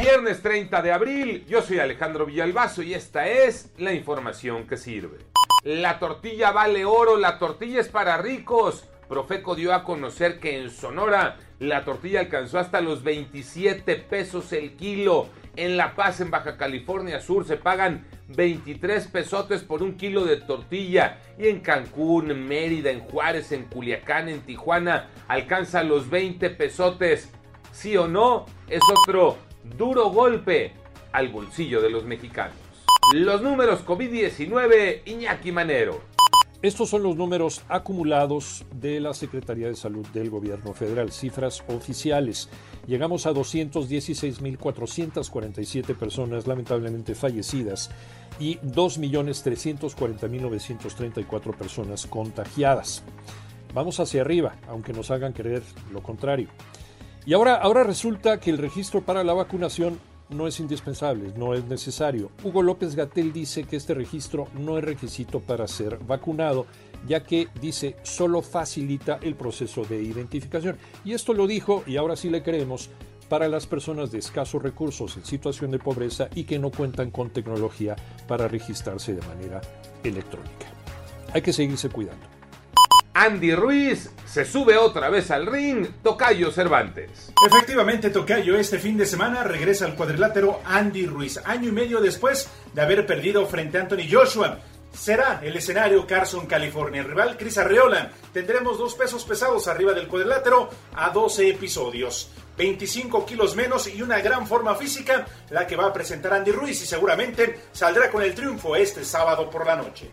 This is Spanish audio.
Viernes 30 de abril, yo soy Alejandro Villalbazo y esta es la información que sirve. La tortilla vale oro, la tortilla es para ricos. Profeco dio a conocer que en Sonora la tortilla alcanzó hasta los 27 pesos el kilo. En La Paz, en Baja California Sur, se pagan 23 pesotes por un kilo de tortilla. Y en Cancún, en Mérida, en Juárez, en Culiacán, en Tijuana, alcanza los 20 pesotes. Sí o no, es otro duro golpe al bolsillo de los mexicanos. Los números COVID-19, Iñaki Manero. Estos son los números acumulados de la Secretaría de Salud del Gobierno Federal, cifras oficiales. Llegamos a 216.447 personas lamentablemente fallecidas y 2.340.934 personas contagiadas. Vamos hacia arriba, aunque nos hagan creer lo contrario. Y ahora, ahora resulta que el registro para la vacunación no es indispensable, no es necesario. Hugo López Gatel dice que este registro no es requisito para ser vacunado, ya que dice solo facilita el proceso de identificación. Y esto lo dijo, y ahora sí le creemos, para las personas de escasos recursos en situación de pobreza y que no cuentan con tecnología para registrarse de manera electrónica. Hay que seguirse cuidando. Andy Ruiz se sube otra vez al ring, Tocayo Cervantes. Efectivamente, Tocayo, este fin de semana regresa al cuadrilátero Andy Ruiz, año y medio después de haber perdido frente a Anthony Joshua. Será el escenario Carson, California. El rival Chris Arreola. Tendremos dos pesos pesados arriba del cuadrilátero a 12 episodios. 25 kilos menos y una gran forma física la que va a presentar Andy Ruiz y seguramente saldrá con el triunfo este sábado por la noche.